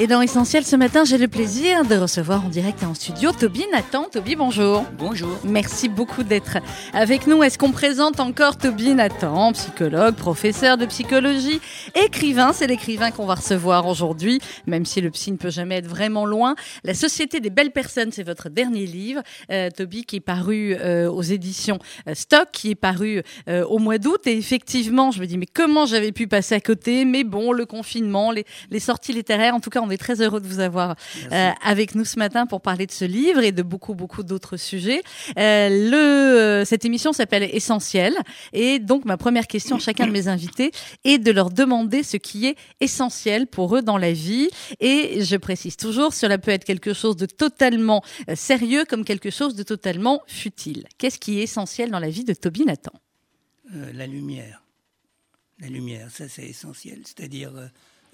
Et dans Essentiel ce matin, j'ai le plaisir de recevoir en direct et en studio Toby Nathan. Toby, bonjour. Bonjour. Merci beaucoup d'être avec nous. Est-ce qu'on présente encore Toby Nathan, psychologue, professeur de psychologie, écrivain? C'est l'écrivain qu'on va recevoir aujourd'hui, même si le psy ne peut jamais être vraiment loin. La Société des belles personnes, c'est votre dernier livre, euh, Toby, qui est paru euh, aux éditions euh, Stock, qui est paru euh, au mois d'août. Et effectivement, je me dis, mais comment j'avais pu passer à côté? Mais bon, le confinement, les, les sorties littéraires, en tout cas, on est très heureux de vous avoir euh, avec nous ce matin pour parler de ce livre et de beaucoup, beaucoup d'autres sujets. Euh, le, euh, cette émission s'appelle Essentiel. Et donc, ma première question à chacun de mes invités est de leur demander ce qui est essentiel pour eux dans la vie. Et je précise toujours, cela peut être quelque chose de totalement sérieux comme quelque chose de totalement futile. Qu'est-ce qui est essentiel dans la vie de Toby Nathan? La lumière. La lumière, ça c'est essentiel. C'est-à-dire,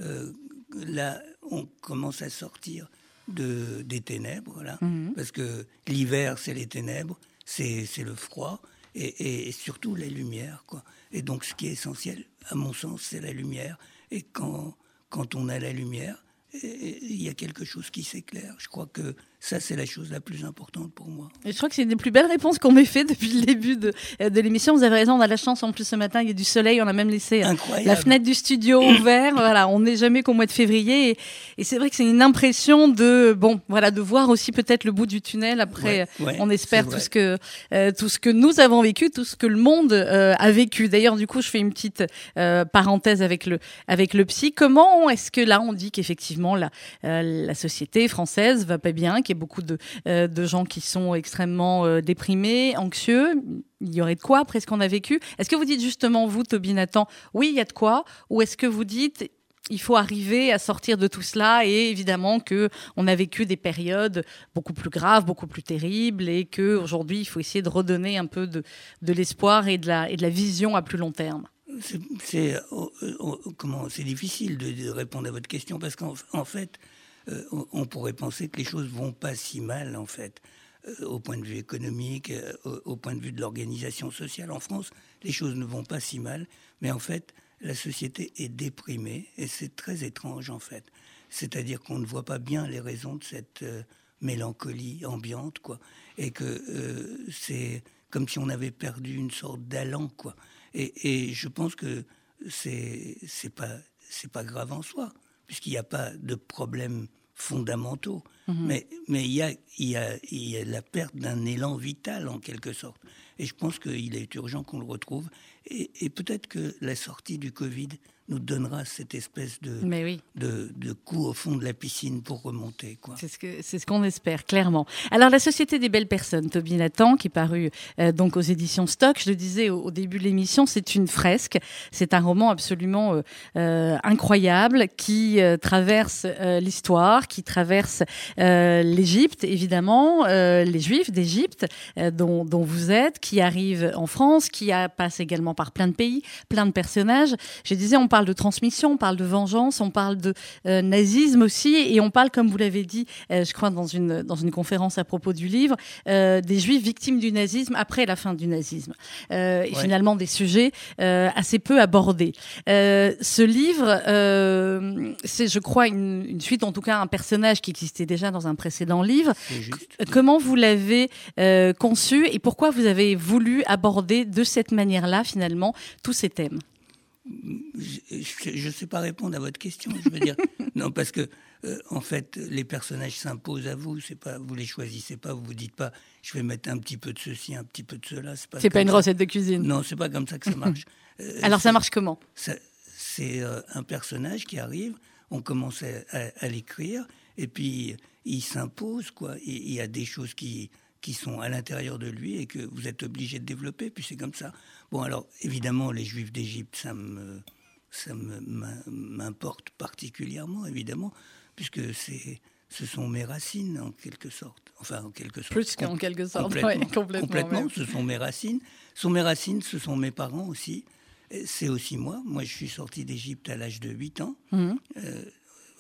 euh, là, on commence à sortir de, des ténèbres, là, parce que l'hiver, c'est les ténèbres, c'est le froid, et, et- surtout la lumière. Quoi. Et donc, ce qui est essentiel, à mon sens, c'est la lumière. Et quand, quand on a la lumière, il y a quelque chose qui s'éclaire. Je crois que ça, c'est la chose la plus importante pour moi. Et je crois que c'est une des plus belles réponses qu'on m'ait fait depuis le début de, euh, de l'émission. Vous avez raison, on a la chance en plus ce matin, il y a du soleil, on a même laissé euh, Incroyable. la fenêtre du studio ouverte. Voilà, on n'est jamais qu'au mois de février. Et, et c'est vrai que c'est une impression de, bon, voilà, de voir aussi peut-être le bout du tunnel. Après, Ouais, ouais, on espère tout ce que euh, tout ce que nous avons vécu, tout ce que le monde euh, a vécu. D'ailleurs, du coup, je fais une petite euh, parenthèse avec le avec le psy. Comment est-ce que là, on dit qu'effectivement la la société française va pas bien, qu'il beaucoup de euh, de gens qui sont extrêmement euh, déprimés, anxieux. Il y aurait de quoi après ce qu'on a vécu. Est-ce que vous dites justement, vous, Toby Nathan, oui, il y a de quoi? Ou est-ce que vous dites, il faut arriver à sortir de tout cela et évidemment que on a vécu des périodes beaucoup plus graves, beaucoup plus terribles et que aujourd'hui il faut essayer de redonner un peu de, l'espoir et de la vision à plus long terme? C'est- oh, oh, oh, comment c'est difficile de, répondre à votre question parce qu'en en fait, euh, on, on pourrait penser que les choses vont pas si mal en fait, Euh, au point de vue économique, euh, au, point de vue de l'organisation sociale en France, les choses ne vont pas si mal, mais en fait, la société est déprimée et c'est très étrange en fait. C'est-à-dire qu'on ne voit pas bien les raisons de cette euh, mélancolie ambiante, quoi, et que euh, c'est comme si on avait perdu une sorte d'allant, quoi. Et, je pense que c'est c'est pas grave en soi, puisqu'il n'y a pas de problèmes fondamentaux. Mais mais il y a il y a il y a la perte d'un élan vital en quelque sorte. Et je pense qu'il est urgent qu'on le retrouve. Et, et peut-être que la sortie du Covid nous donnera cette espèce de oui. de, de coup au fond de la piscine pour remonter. Quoi. C'est ce que c'est ce qu'on espère clairement. Alors la Société des belles personnes, Toby Nathan, qui est paru euh, donc aux éditions Stock. Je le disais au, au début de l'émission, c'est une fresque. C'est un roman absolument euh, euh, incroyable qui traverse l'histoire, qui traverse l'Égypte évidemment, euh, les Juifs d'Égypte euh, dont, dont vous êtes, qui arrive en France, qui a, passe également par plein de pays, plein de personnages. Je disais, on parle de transmission, on parle de vengeance, on parle de euh, nazisme aussi, et on parle, comme vous l'avez dit, euh, je crois dans une dans une conférence à propos du livre, euh, des Juifs victimes du nazisme après la fin du nazisme, Euh, et Ouais. finalement des sujets euh, assez peu abordés. Euh, ce livre, euh, c'est, je crois, une, une suite, en tout cas, un personnage qui existait déjà dans un précédent livre. Euh, Comment vous l'avez euh, conçu et pourquoi vous avez voulu aborder de cette manière-là, finalement, tous ces thèmes? Je ne sais pas répondre à votre question. Je veux dire, non, parce que euh, en fait, les personnages s'imposent à vous. C'est pas, vous les choisissez pas. Vous vous dites pas, je vais mettre un petit peu de ceci, un petit peu de cela. C'est pas. C'est pas une ça. recette de cuisine. Non, c'est pas comme ça que ça marche. Euh, Alors ça marche comment? c'est euh, un personnage qui arrive, on commence à, à- à l'écrire, et puis il s'impose, quoi. Il y a des choses qui, qui sont à l'intérieur de lui et que vous êtes obligé de développer, puis c'est comme ça. Bon, alors, évidemment, les Juifs d'Égypte, ça me ça m'importe particulièrement, évidemment, puisque c'est ce sont mes racines, en quelque sorte. Enfin, en quelque sorte. Plus qu'en quelque sorte. Complètement, Ouais, complètement, complètement, ce sont mes racines. Ce sont mes racines, ce sont mes parents aussi. C'est aussi moi. Moi, je suis sorti d'Égypte à l'âge de 8 ans. Mhm. Euh,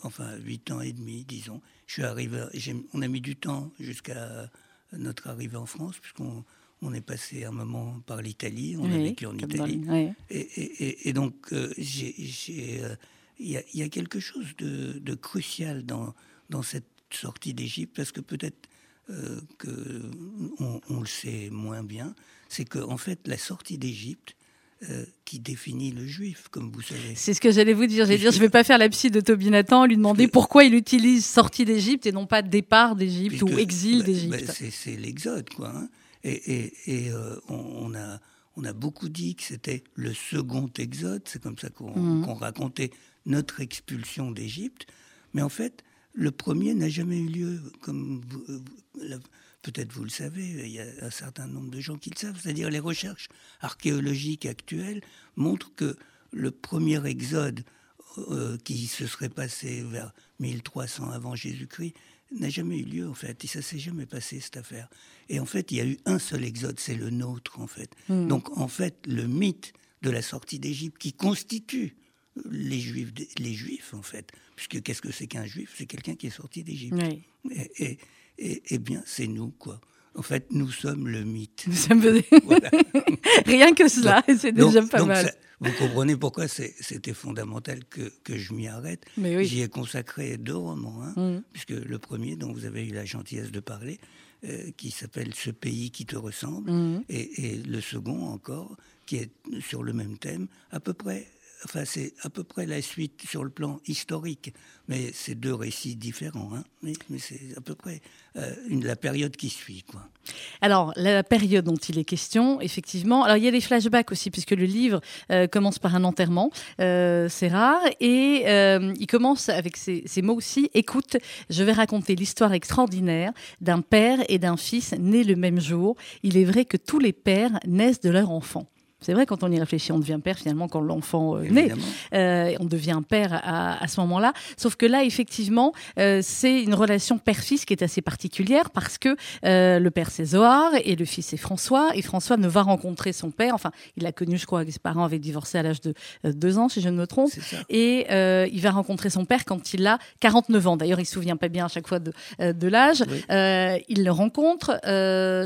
enfin, 8 ans et demi, disons. Je suis arrivé, on a mis du temps jusqu'à notre arrivée en France, puisqu'on on est passé un moment par l'Italie, on a vécu en Italie. et, donc, il y, a quelque chose de, crucial dans, dans cette sortie d'Égypte, parce que peut-être que on, le sait moins bien, c'est qu'en en fait, la sortie d'Égypte, euh, qui définit le juif, comme vous savez. C'est ce que j'allais vous dire. J'allais dire, je ne vais pas faire la psy de Toby Nathan, lui demander pourquoi il utilise sortie d'Égypte et non pas départ d'Égypte ou exil bah, d'Égypte. Bah, c'est l'exode, quoi. Hein. Et, euh, on, a, on a beaucoup dit que c'était le second exode. C'est comme ça qu'on mmh. racontait notre expulsion d'Égypte. Mais en fait, le premier n'a jamais eu lieu, comme peut-être vous le savez, il y a un certain nombre de gens qui le savent, c'est-à-dire les recherches archéologiques actuelles montrent que le premier exode euh, qui se serait passé vers 1300 avant Jésus-Christ n'a jamais eu lieu en fait, et ça s'est jamais passé cette affaire. Et en fait, il y a eu un seul exode, c'est le nôtre en fait. Hmm. Donc en fait, le mythe de la sortie d'Égypte qui constitue les juifs, les juifs en fait, puisque qu'est-ce que c'est qu'un juif? C'est quelqu'un qui est sorti d'Égypte. Et, eh bien, c'est nous, quoi. En fait, nous sommes le mythe. Rien que cela, c'est déjà pas mal. vous comprenez pourquoi c'était fondamental que, que je m'y arrête. J'y ai consacré deux romans, hein, mm. puisque le premier, dont vous avez eu la gentillesse de parler, euh, qui s'appelle Ce pays qui te ressemble, mm. et, et, le second encore, qui est sur le même thème, à peu près Enfin, c'est à peu près la suite sur le plan historique, mais c'est deux récits différents. Hein. mais, c'est à peu près euh, la période qui suit. Quoi. Alors, la période dont il est question, effectivement. Alors, il y a des flashbacks aussi, puisque le livre euh, commence par un enterrement. Euh, c'est rare. Et il commence avec ces, ces, mots aussi. Écoute, je vais raconter l'histoire extraordinaire d'un père et d'un fils nés le même jour. Il est vrai que tous les pères naissent de leur enfant. C'est vrai, quand on y réfléchit, on devient père finalement quand l'enfant euh, naît. Euh, on devient père à, ce moment-là. Sauf que là, effectivement, euh, c'est une relation père-fils qui est assez particulière parce que le père c'est Zohar et le fils c'est François. Et François ne va rencontrer son père. Enfin, il l'a connu, je crois, que ses parents avaient divorcé à l'âge de deux ans, si je ne me trompe. Et il va rencontrer son père quand il a 49 ans. D'ailleurs, il se souvient pas bien à chaque fois de, de l'âge. il le rencontre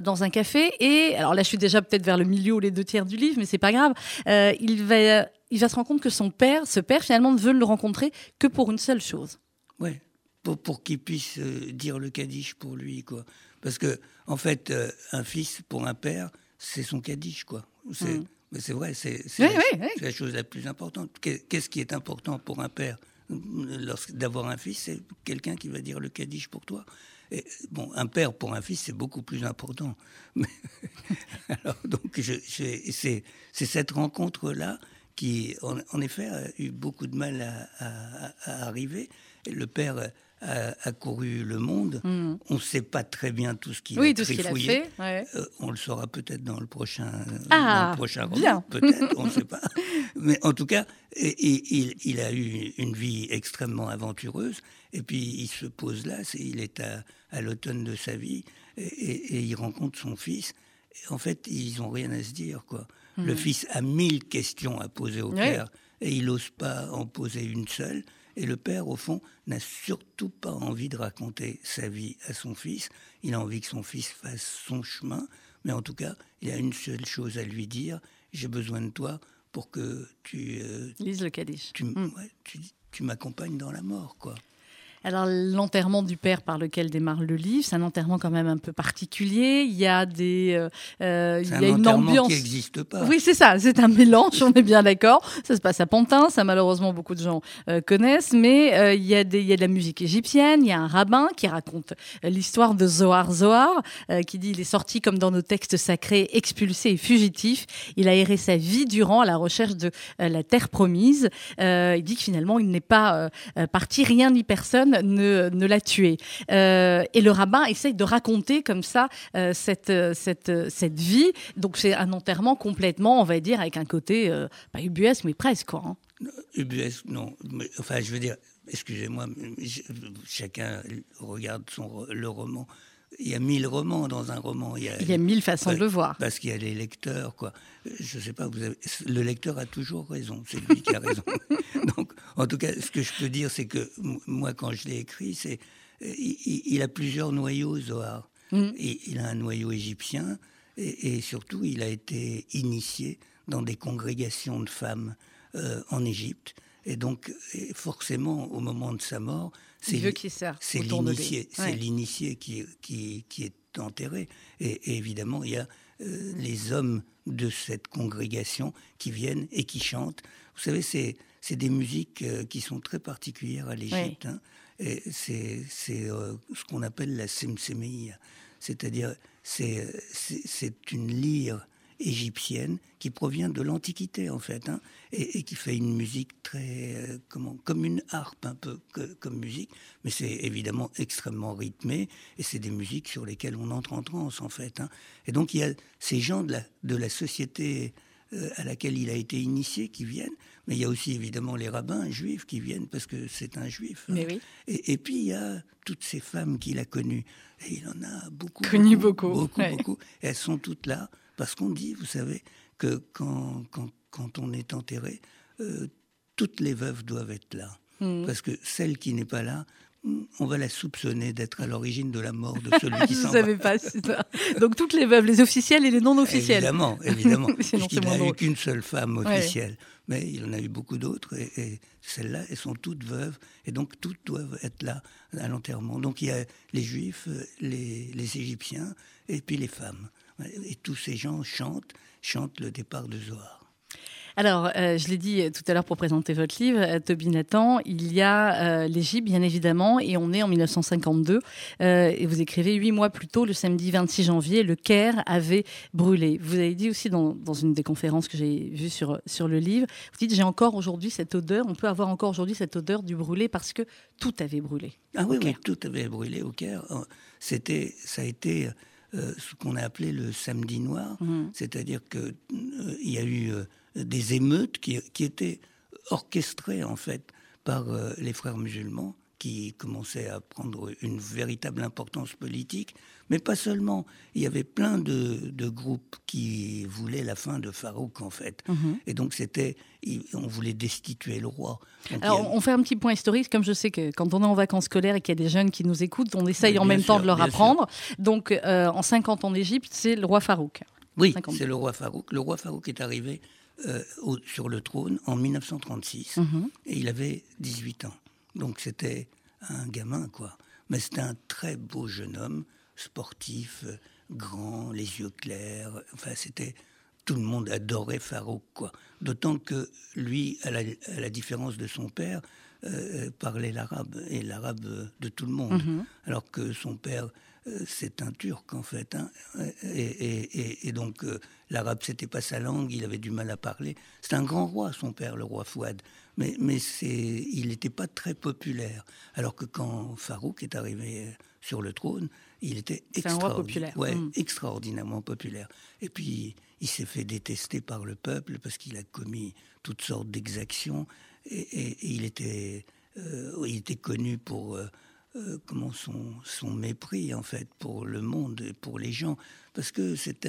dans un café. Et alors là, je suis déjà peut-être vers le milieu ou les deux tiers du livre, mais c'est pas grave. Euh, il va, il va se rendre compte que son père, ce père finalement, ne veut le rencontrer que pour une seule chose. Ouais, pour, pour qu'il puisse euh, dire le kaddish pour lui, quoi. Parce que en fait, euh, un fils pour un père, c'est son kaddish, quoi. C'est, mm. Mais c'est vrai, c'est, la, chose la plus importante. Qu'est-ce qui est important pour un père d'avoir un fils, c'est quelqu'un qui va dire le kaddish pour toi bon, un père pour un fils, c'est beaucoup plus important. alors, donc, c'est cette rencontre-là qui, en, effet, a eu beaucoup de mal à, arriver. le père a, couru le monde. Mm. On ne sait pas très bien tout ce qu'il oui, a tout a fait, euh, on le saura peut-être dans le prochain, ah, prochain roman. Peut-être, on ne sait pas. Mais en tout cas, il, il, a eu une vie extrêmement aventureuse. Et puis, il se pose là. il est à, à l'automne de sa vie et, il rencontre son fils. en fait, ils n'ont rien à se dire, quoi. Le mm. fils a mille questions à poser au père et il n'ose pas en poser une seule. Et le père, au fond, n'a surtout pas envie de raconter sa vie à son fils. Il a envie que son fils fasse son chemin. Mais en tout cas, il a une seule chose à lui dire. J'ai besoin de toi pour que tu... Euh, Lise le Kaddish. Tu, mm. tu, tu m'accompagnes dans la mort, quoi. Alors l'enterrement du père par lequel démarre le livre, c'est un enterrement quand même un peu particulier. Il y a des, euh, euh il y a une ambiance qui n'existe pas. Oui, c'est ça. C'est un mélange. On est bien d'accord. Ça se passe à Pantin. Ça malheureusement beaucoup de gens euh, connaissent. Mais euh, il y a des, il y a de la musique égyptienne. Il y a un rabbin qui raconte l'histoire de Zohar Zohar, qui dit il est sorti comme dans nos textes sacrés, expulsé et fugitif. Il a erré sa vie durant à la recherche de la terre promise. il dit que finalement il n'est pas parti rien ni personne ne, l'a tué. Euh, et le rabbin essaye de raconter comme ça euh, cette, cette, cette vie. Donc c'est un enterrement complètement, on va dire, avec un côté, euh, pas ubuesque, mais presque. Quoi, hein. Ubuesque, non. enfin, je veux dire, excusez-moi, chacun regarde son, le roman il y a mille romans dans un roman. Il y a, il y a mille façons de le voir. Parce qu'il y a les lecteurs, quoi. Je sais pas, vous avez, le lecteur a toujours raison. C'est lui qui a raison. Donc, en tout cas, ce que je peux dire, c'est que moi, quand je l'ai écrit, c'est il, a plusieurs noyaux, Zohar. Mm. Il a un noyau égyptien et, surtout, il a été initié dans des congrégations de femmes en Égypte. Et donc, forcément, au moment de sa mort, c'est l'initié, c'est l'initié qui, qui, qui, est enterré. Et, évidemment, il y a euh, les hommes de cette congrégation qui viennent et qui chantent. Vous savez, c'est, c'est des musiques euh, qui sont très particulières à l'Égypte. Hein. et c'est, euh, ce qu'on appelle la semsemeïa. C'est-à-dire, c'est, une lyre égyptienne qui provient de l'Antiquité en fait, hein, et, qui fait une musique très euh, comment, comme une harpe un peu comme musique, mais c'est évidemment extrêmement rythmé et c'est des musiques sur lesquelles on entre en transe en fait. Hein. Et donc il y a ces gens de la, de la société à laquelle il a été initié qui viennent, mais il y a aussi évidemment les rabbins juifs qui viennent parce que c'est un juif. Hein. Mais oui. et, puis il y a toutes ces femmes qu'il a connues. Et il en a beaucoup. Connu beaucoup. Beaucoup, beaucoup. elles sont toutes là parce qu'on dit, vous savez, que quand, quand, quand on est enterré, euh, toutes les veuves doivent être là. Hmm. Parce que celle qui n'est pas là, on va la soupçonner d'être à l'origine de la mort de celui qui s'en va. Ne savais pas ça. Donc toutes les veuves, les officielles et les non officielles. Évidemment, évidemment. il n'a eu qu'une seule femme officielle, mais il en a eu beaucoup d'autres et, celles-là, elles sont toutes veuves et donc toutes doivent être là à l'enterrement. Donc il y a les juifs, les, les égyptiens et puis les femmes. Et tous ces gens chantent, chantent le départ de Zohar. Alors, euh, je l'ai dit tout à l'heure pour présenter votre livre, euh, Toby Nathan, il y a euh, l'Égypte, bien évidemment, et on est en 1952. et vous écrivez huit mois plus tôt, le samedi 26 janvier, le Caire avait brûlé. Vous avez dit aussi dans, une des conférences que j'ai vues sur, sur le livre, vous dites, j'ai encore aujourd'hui cette odeur, on peut avoir encore aujourd'hui cette odeur du brûlé parce que tout avait brûlé. Ah oui, oui, tout avait brûlé au Caire. C'était, ça a été euh, ce qu'on a appelé le samedi noir, mmh. c'est-à-dire qu'il euh, y a eu euh, des émeutes qui, qui, étaient orchestrées en fait par les frères musulmans qui commençait à prendre une véritable importance politique, mais pas seulement. Il y avait plein de, groupes qui voulaient la fin de Farouk, en fait. Mhm. Et donc, c'était, on voulait destituer le roi. Alors, on fait un petit point historique, comme je sais que quand on est en vacances scolaires et qu'il y a des jeunes qui nous écoutent, on essaye en même temps de leur apprendre. Donc, euh, en 50 ans d'Égypte, c'est le roi Farouk. Oui, c'est le roi Farouk. Le roi Farouk est arrivé euh, sur le trône en 1936 mhm. et il avait 18 ans. Donc c'était un gamin, quoi. Mais c'était un très beau jeune homme, sportif, grand, les yeux clairs. Enfin, c'était tout le monde adorait Farouk, quoi. D'autant que lui, à la, différence de son père, euh, parlait l'arabe et l'arabe de tout le monde, mhm. alors que son père euh, c'est un Turc en fait, hein. et, donc euh, l'arabe c'était pas sa langue, il avait du mal à parler. C'est un grand roi, son père, le roi Fouad mais, mais il n'était pas très populaire. Alors que quand Farouk est arrivé sur le trône, il était populaire. Ouais, hmm. extraordinairement populaire. Et puis, il s'est fait détester par le peuple parce qu'il a commis toutes sortes d'exactions. Et, il, était, euh, il était connu pour euh, euh, comment son, son mépris, en fait, pour le monde et pour les gens. Parce que c'est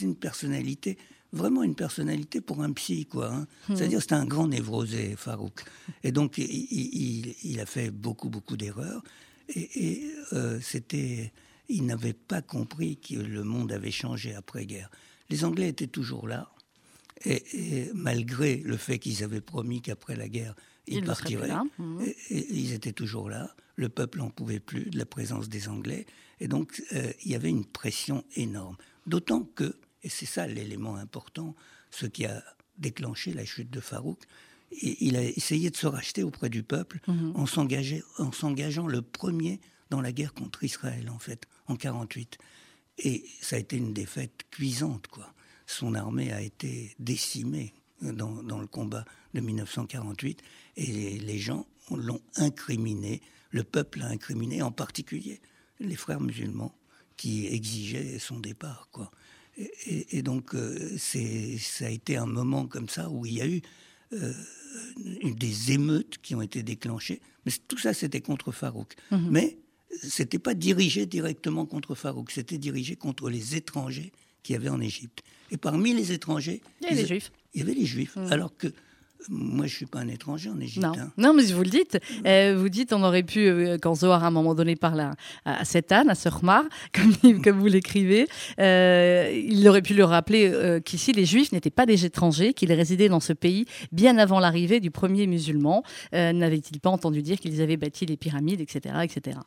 une personnalité vraiment une personnalité pour un psy, quoi. Hein. Hmm. C'est-à-dire, c'était un grand névrosé, Farouk. Et donc, il, a fait beaucoup, beaucoup d'erreurs. Et, euh, c'était, il n'avait pas compris que le monde avait changé après-guerre. Les Anglais étaient toujours là. Et, malgré le fait qu'ils avaient promis qu'après la guerre, ils, partiraient, hmm. ils étaient toujours là. Le peuple n'en pouvait plus de la présence des Anglais. Et donc, euh, il y avait une pression énorme. D'autant que et c'est ça l'élément important, ce qui a déclenché la chute de Farouk. Il a essayé de se racheter auprès du peuple mhm. en s'engageant le premier dans la guerre contre Israël, en fait, en 48. Et ça a été une défaite cuisante, quoi. Son armée a été décimée dans, le combat de 1948 et les, les gens l'ont incriminé, le peuple l'a incriminé, en particulier les frères musulmans qui exigeaient son départ, quoi. Et, donc, euh, ça a été un moment comme ça où il y a eu euh, des émeutes qui ont été déclenchées. Mais tout ça, c'était contre Farouk. Mhm. Mais c'était pas dirigé directement contre Farouk, c'était dirigé contre les étrangers qu'il y avait en Égypte. Et parmi les étrangers, il y avait les juifs. Il y avait les juifs. Mhm. Alors que moi, je suis pas un étranger en Égypte. Non, hein. non mais vous le dites. Euh, vous dites, on aurait pu, euh, quand Zohar à un moment donné parle à, à cet âne, à ce Khmar, comme, comme vous l'écrivez, euh, il aurait pu leur rappeler euh, qu'ici les Juifs n'étaient pas des étrangers, qu'ils résidaient dans ce pays bien avant l'arrivée du premier musulman. Euh, N'avait-il pas entendu dire qu'ils avaient bâti les pyramides, etc., etc.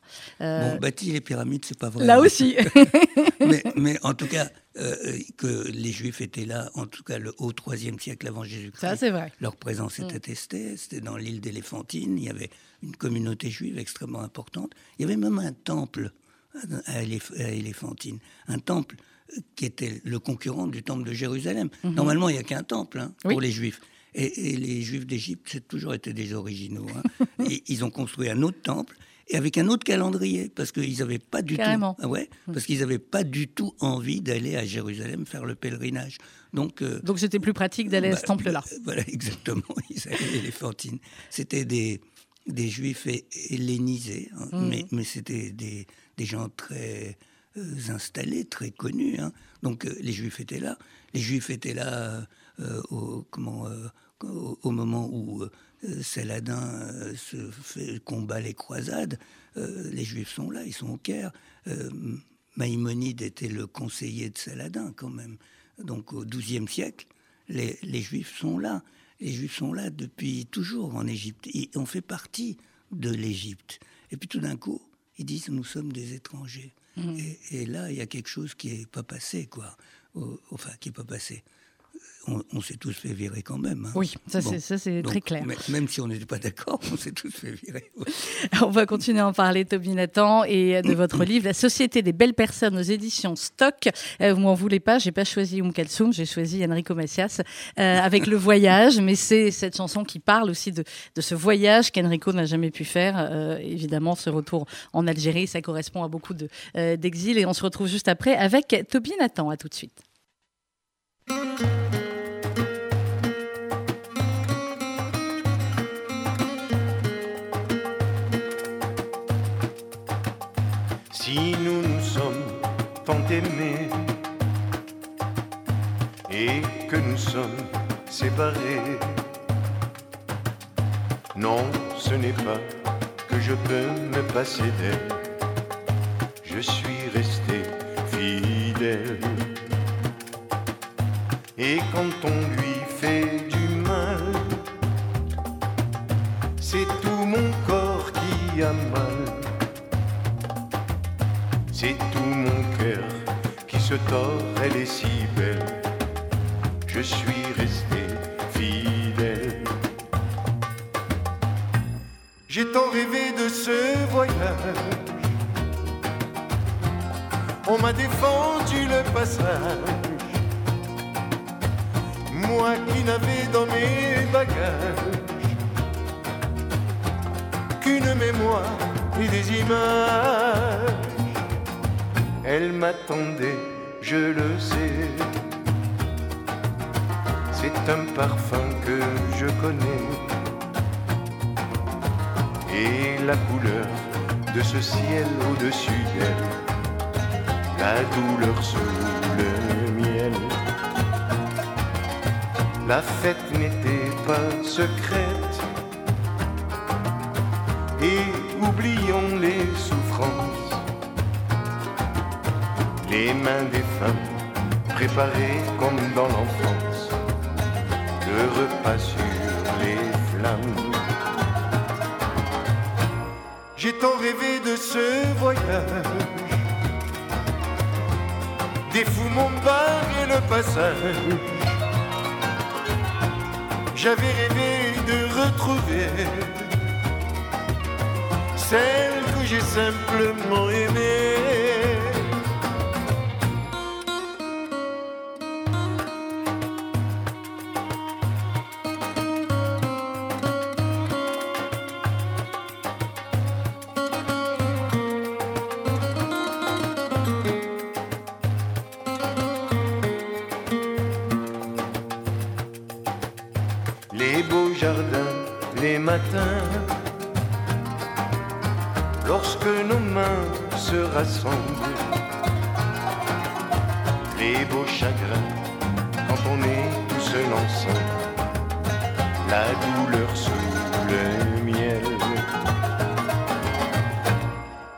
Euh, Bon, bâti les pyramides, c'est pas vrai. là aussi. mais, mais en tout cas, euh, que les Juifs étaient là, en tout cas le haut troisième siècle avant Ça, Jésus-Christ. c'est vrai. Leur présence est attestée. C'était dans l'île d'Éléphantine. Il y avait une communauté juive extrêmement importante. Il y avait même un temple à Éléph- à Éléphantine. Un temple euh, qui était le concurrent du temple de Jérusalem. Normalement, il n'y a qu'un temple hein, pour Mhm. Oui. les Juifs. Et, et les Juifs d'Égypte, c'est toujours été des originaux. hein. et ils ont construit un autre temple et avec un autre calendrier parce qu'ils n'avaient pas du Carrément. tout, Ah ouais, parce qu'ils n'avaient pas du tout envie d'aller à Jérusalem faire le pèlerinage. Donc euh, Donc c'était plus pratique d'aller à ce bah, temple-là. euh, Voilà, exactement. Ils allaient à Éléphantine. C'était des, des juifs hellénisés, hein, Mhm. mais, mais c'était des, des gens très euh, installés, très connus. hein. Donc euh, les juifs étaient là. Les juifs étaient là au, comment, au, moment où Saladin euh, se fait combat les croisades. Euh, les juifs sont là, ils sont au Caire. Euh, Maïmonide était le conseiller de Saladin quand même. Donc au XIIe siècle, les, les Juifs sont là. Les Juifs sont là depuis toujours en Égypte. Et on fait partie de l'Égypte. Et puis tout d'un coup, ils disent nous sommes des étrangers. Et, et là, il y a quelque chose qui n'est pas passé, quoi. Au- Enfin, qui n'est pas passé. On, on s'est tous fait virer quand même. hein. Oui, ça, c'est- très clair. Même si on n'était pas d'accord, on s'est tous fait virer. ouais. On va continuer à en parler, Toby Nathan, et de votre livre La Société des belles personnes aux éditions Stock. Euh, vous m'en voulez pas, j'ai pas choisi Um Kalsoum, j'ai choisi Enrico Macias euh, avec le voyage, mais c'est cette chanson qui parle aussi de, de ce voyage qu'Enrico n'a jamais pu faire. Euh, évidemment, ce retour en Algérie, ça correspond à beaucoup de, d'exil, et on se retrouve juste après avec Toby Nathan. À tout de suite. Sommes séparés, non, ce n'est pas que je peux me passer d'elle. Je suis resté fidèle. Et quand on lui fait du mal, c'est tout mon corps qui a mal. C'est tout mon cœur qui se tord, elle est si belle. Je suis resté fidèle. J'ai tant rêvé de ce voyage. On m'a défendu le passage. Moi qui n'avais dans mes bagages qu'une mémoire et des images. Elle m'attendait, je le sais. C'est un parfum que je connais. Et la couleur de ce ciel au-dessus d'elle. La douleur sous le miel. La fête n'était pas secrète. Et oublions les souffrances les mains des femmes préparées comme dans l'enfance, le repas sur les flammes. J'ai tant rêvé de ce voyage, des fous m'ont barré le passage. J'avais rêvé de retrouver celle que j'ai simplement aimée. Les beaux chagrins, quand on est tout seul ensemble, la douleur sous le miel.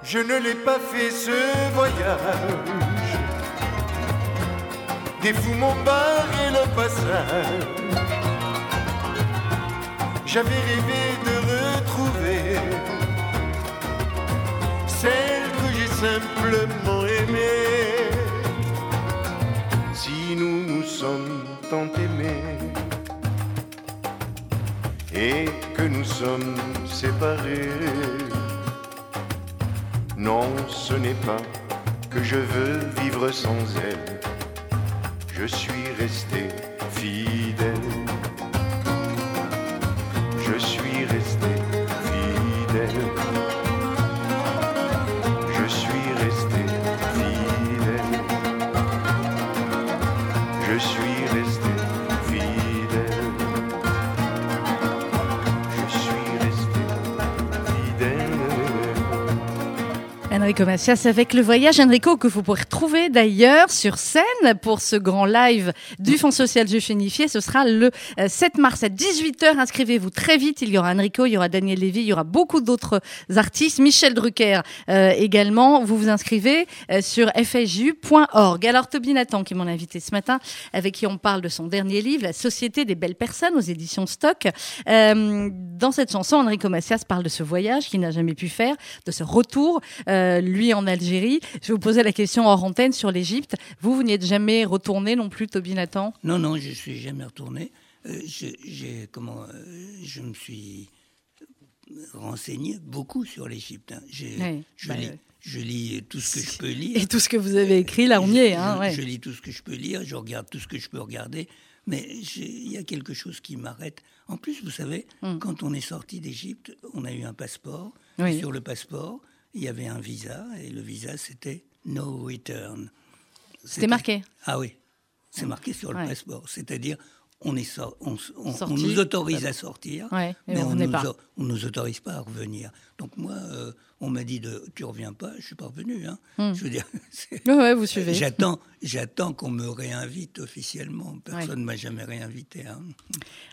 Je ne l'ai pas fait ce voyage. Des fous m'ont barré le passage. J'avais rêvé de retrouver celle que j'ai simplement aimée. Tant aimés et que nous sommes séparés, non, ce n'est pas que je veux vivre sans elle. Je suis resté Enrico Macias avec le voyage. Enrico, que vous pourrez retrouver d'ailleurs sur scène pour ce grand live du Fonds social juif unifié. Ce sera le euh, 7 mars à 18h. Inscrivez-vous très vite. Il y aura Enrico, il y aura Daniel Lévy, il y aura beaucoup d'autres artistes. Michel Drucker euh, également. Vous vous inscrivez euh, sur fsju.org. Alors, Toby Nathan, qui est mon invité ce matin, avec qui on parle de son dernier livre, La Société des belles personnes aux éditions Stock. Euh, dans cette chanson, Enrico Macias parle de ce voyage qu'il n'a jamais pu faire, de ce retour, euh, lui en Algérie. Je vais vous poser la question hors antenne sur l'Égypte. Vous, vous n'y êtes jamais retourné non plus, Toby Nathan? Non, non, je suis jamais retourné. Euh, j'ai comment euh, je me suis renseigné beaucoup sur l'Égypte. hein. Oui, je, bah, lis, je lis tout ce que je peux lire. Et tout ce que vous avez écrit, là, on y est. Hein, je, ouais. je lis tout ce que je peux lire, je regarde tout ce que je peux regarder, mais il y a quelque chose qui m'arrête. En plus, vous savez, Hmm. quand on est sorti d'Égypte, on a eu un passeport. Oui. Sur le passeport, il y avait un visa, et le visa, c'était no return. C'était marqué. Ah oui, c'est marqué sur le Ouais. passeport. C'est-à-dire, on, est sor- on, on- on Sorti. nous autorise à sortir, Ouais, mais on nous, on nous autorise pas à revenir. Donc moi, euh, on m'a dit de, tu reviens pas, je suis pas revenu. Hein. Hmm. Je veux dire, Ouais, vous suivez. J'attends, j'attends qu'on me réinvite officiellement. Personne ne m'a jamais réinvité. hein.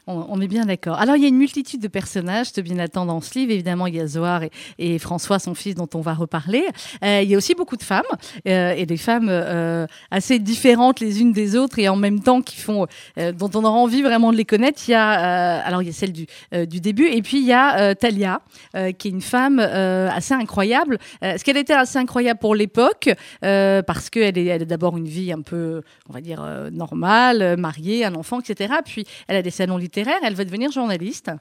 On, on est bien d'accord. Alors, il y a une multitude de personnages, Toby Nathan, dans ce livre. Évidemment, il y a Zohar et, et François, son fils, dont on va reparler. Euh, il y a aussi beaucoup de femmes, euh, et des femmes euh, assez différentes les unes des autres, et en même temps qui font, dont on aura envie vraiment de les connaître. Il y a, alors, il y a celle du, du début, et puis il y a Talia, qui est une femme assez incroyable. Euh, ce qu'elle était assez incroyable pour l'époque, euh, parce qu'elle est, elle a d'abord une vie un peu, on va dire, euh, normale, euh, mariée, un enfant, etc. Puis elle a des salons littéraires, elle va devenir journaliste.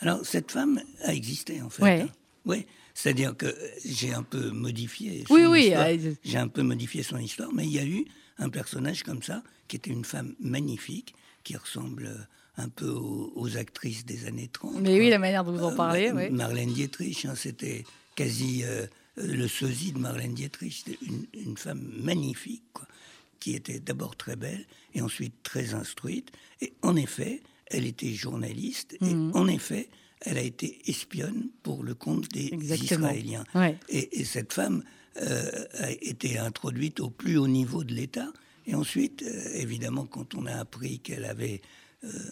Alors, cette femme a existé, en fait. Ouais. hein. Oui, c'est-à-dire que j'ai un peu modifié son Oui, oui, histoire. J'ai un peu modifié son histoire, mais il y a eu un personnage comme ça, qui était une femme magnifique, qui ressemble un peu aux, aux actrices des années 30. Mais oui, la manière dont vous en Euh, parlez, oui. Marlène Dietrich, hein, c'était quasi euh, le sosie de Marlène Dietrich. Une, une femme magnifique, quoi, qui était d'abord très belle et ensuite très instruite. Et en effet, elle était journaliste et Mhm. en effet, elle a été espionne pour le compte des Exactement. Israéliens. Ouais. Et, et cette femme euh, a été introduite au plus haut niveau de l'État. Et ensuite, euh, évidemment, quand on a appris qu'elle avait euh,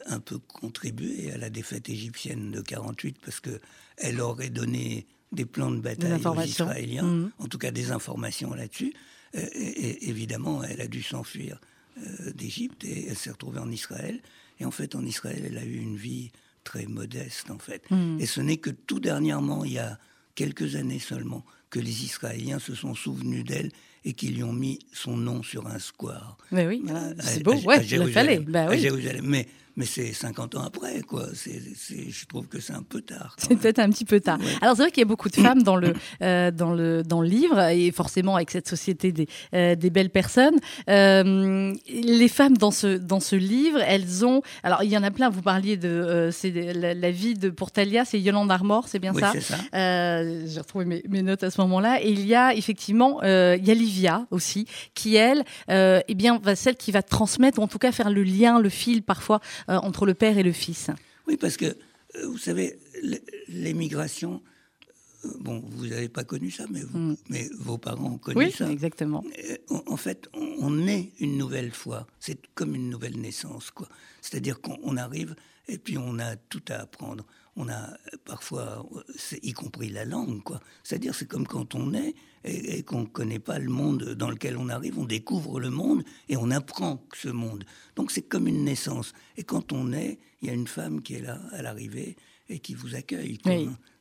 un peu contribué à la défaite égyptienne de 48, parce que elle aurait donné des plans de bataille aux. Israéliens, Mhm. en tout cas des informations là-dessus, euh, et- et évidemment, elle a dû s'enfuir euh, d'Égypte et elle s'est retrouvée en Israël. Et en fait, en Israël, elle a eu une vie très modeste, en fait. Mhm. Et ce n'est que tout dernièrement, il y a quelques années seulement, que les Israéliens se sont souvenus d'elle et qu'ils lui ont mis son nom sur un square. Mais oui, À- c'est à- beau, à- ouais, à il le fallait. Bah À oui. Jérusalem. Mais, mais c'est 50 ans après, quoi. C'est, c'est- je trouve que c'est un peu tard. C'est même. peut-être un petit peu tard. Ouais. Alors c'est vrai qu'il y a beaucoup de femmes dans le euh, dans le dans le livre et forcément avec cette société des euh, des belles personnes. Euh, les femmes dans ce dans ce livre, elles ont alors il y en a plein. Vous parliez de c'est la, la vie de Portalia, c'est Yolande Armor, c'est bien Oui, ça. c'est ça. J'ai retrouvé mes, mes notes à ce moment-là. Et il y a effectivement, il y a Livia aussi, qui elle, eh bien, va celle qui va transmettre, ou en tout cas faire le lien, le fil parfois euh, entre le père et le fils. Oui, parce que, euh, vous savez, l'émigration, euh, bon, vous n'avez pas connu ça, mais, vous- Mm. mais vos parents ont connu Oui, ça. exactement. En fait, on- est une nouvelle fois. C'est comme une nouvelle naissance, quoi. C'est-à-dire qu'on on arrive Et puis on a tout à apprendre. On a parfois, y compris la langue, quoi. C'est-à-dire, c'est comme quand on est et, qu'on ne connaît pas le monde dans lequel on arrive, on découvre le monde et on apprend ce monde. Donc c'est comme une naissance. Et quand on est, il y a une femme qui est là à l'arrivée et qui vous accueille.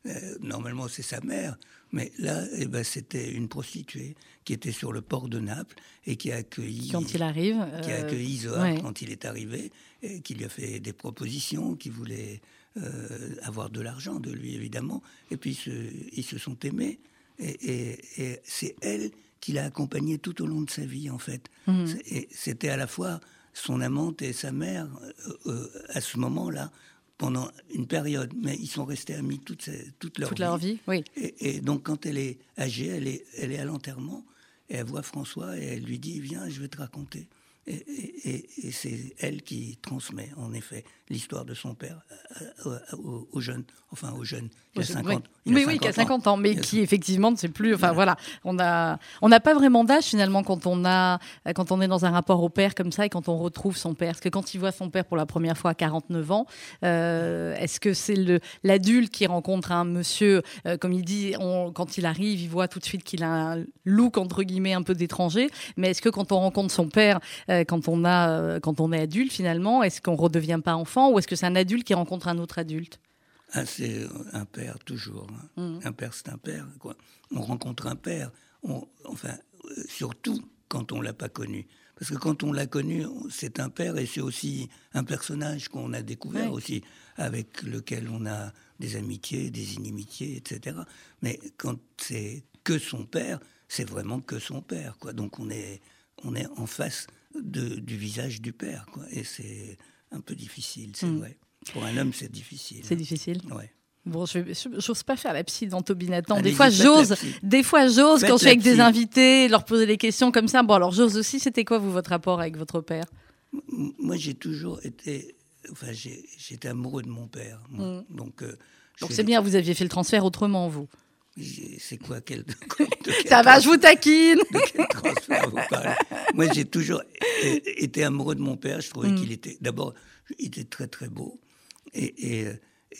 Euh, normalement, c'est sa mère, mais là, eh ben, c'était une prostituée qui était sur le port de Naples et qui a accueilli. Quand il arrive. Qui a accueilli Zohar quand il est arrivé et qui lui a fait des propositions, qui voulait euh, avoir de l'argent de lui, évidemment. Et puis, ils se sont aimés. Et, c'est elle qui l'a accompagné tout au long de sa vie, en fait. Mmh. Et c'était à la fois son amante et sa mère euh, à ce moment-là pendant une période, mais ils sont restés amis toute, toute leur toute vie. leur vie, oui. Et, donc, quand elle est âgée, elle est, elle est à l'enterrement, et elle voit François, et elle lui dit, viens, je vais te raconter. Et, c'est elle qui transmet, en effet, l'histoire de son père euh, aux, jeunes, enfin aux jeunes, qui a 50, mais oui, qui a 50 ans, mais qui effectivement ne sait plus. Enfin voilà, on n'a pas vraiment d'âge finalement quand on a, quand on est dans un rapport au père comme ça et quand on retrouve son père. Parce que quand il voit son père pour la première fois à 49 ans, euh, est-ce que c'est l'adulte qui rencontre un monsieur, euh, comme il dit, on, quand il arrive, il voit tout de suite qu'il a un look entre guillemets un peu d'étranger. Mais est-ce que quand on rencontre son père euh, quand on a, euh, quand on est adulte finalement Est-ce qu'on redevient pas enfant ou est-ce que c'est un adulte qui rencontre un autre adulte? Ah, c'est un père toujours. Hein. Mmh. Un père, c'est un père. Quoi. On rencontre un père. enfin, euh, surtout quand on l'a pas connu. Parce que quand on l'a connu, c'est un père et c'est aussi un personnage qu'on a découvert aussi, avec lequel on a des amitiés, des inimitiés, etc. Mais quand c'est que son père, c'est vraiment que son père. Quoi. Donc on est, on est en face du visage du père. Quoi. Et c'est un peu difficile, c'est hmm. vrai. Pour un homme, c'est difficile. C'est difficile Ouais. Bon, je n'ose pas faire la psy dans Nathan. Des fois, j'ose. Des fois, j'ose quand je suis avec des invités, leur poser des questions comme ça. Bon, alors j'ose aussi. C'était quoi vous votre rapport avec votre père? Moi, j'ai toujours été. Enfin, j'étais amoureux de mon père. Hmm. Donc, euh, donc c'est bien. Vous aviez fait le transfert autrement, vous. C'est quoi quel, Ça va, je vous taquine. Moi, j'ai toujours été amoureux de mon père. Je trouvais mm. qu'il était, d'abord, il était très très beau. Et, euh,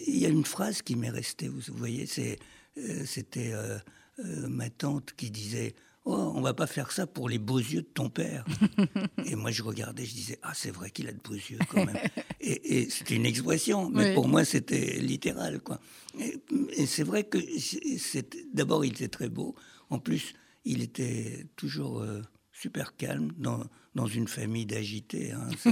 il y a une phrase qui m'est restée. Vous voyez, c'est, euh, c'était euh, ma tante qui disait Oh, on va pas faire ça pour les beaux yeux de ton père. et moi, je regardais, je disais, ah, c'est vrai qu'il a de beaux yeux quand même. Et, c'était une expression, mais pour moi, c'était littéral, quoi. Et, c'est vrai que d'abord, il était très beau. En plus, il était toujours euh, super calme dans, dans une famille d'agités. Hein,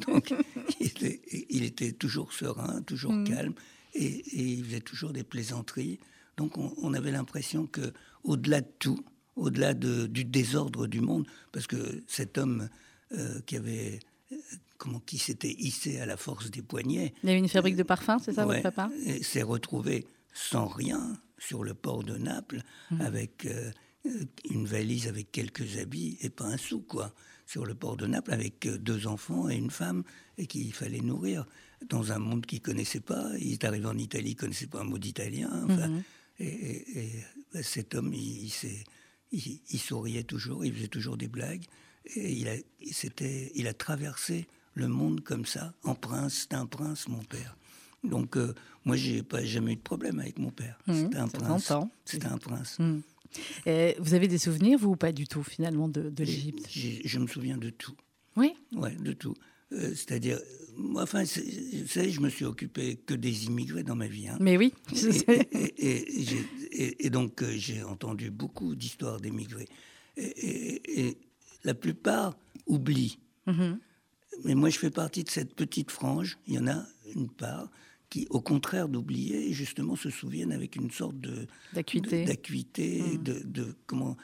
donc, il était, toujours serein, toujours mm. calme, et, il faisait toujours des plaisanteries. Donc, on, on avait l'impression que, au-delà de tout, au-delà du désordre du monde, parce que cet homme euh, qui avait euh, comment qui s'était hissé à la force des poignets. Il y avait une fabrique de parfums, c'est ça, votre papa S'est retrouvé sans rien sur le port de Naples, mmh. avec euh, une valise avec quelques habits et pas un sou, quoi. Sur le port de Naples, avec deux enfants et une femme, et qu'il fallait nourrir. Dans un monde qu'il connaissait pas, il est arrivé en Italie, il connaissait pas un mot d'italien. Enfin, mmh. Et, bah, cet homme, il souriait toujours, il faisait toujours des blagues. Et il a, c'était, il a traversé le monde comme ça, en prince. C'était un prince, mon père. Donc, moi, euh, moi, j'ai pas jamais eu de problème avec mon père. Mmh, c'était un prince. C'était un prince. Mmh. vous avez des souvenirs, vous, ou pas du tout, finalement, de, de l'Égypte? Je me souviens de tout. Oui Ouais, de tout. Euh, c'est-à-dire, moi, enfin, vous savez, je me suis occupé que des immigrés dans ma vie. Hein. Mais oui, et, donc, euh, j'ai entendu beaucoup d'histoires d'émigrés. Et, la plupart oublient. Mm-hmm. Mais moi, je fais partie de cette petite frange. Il y en a une part qui, au contraire d'oublier, justement se souviennent avec une sorte de d'acuité, d'acuité, mm. de, de, comment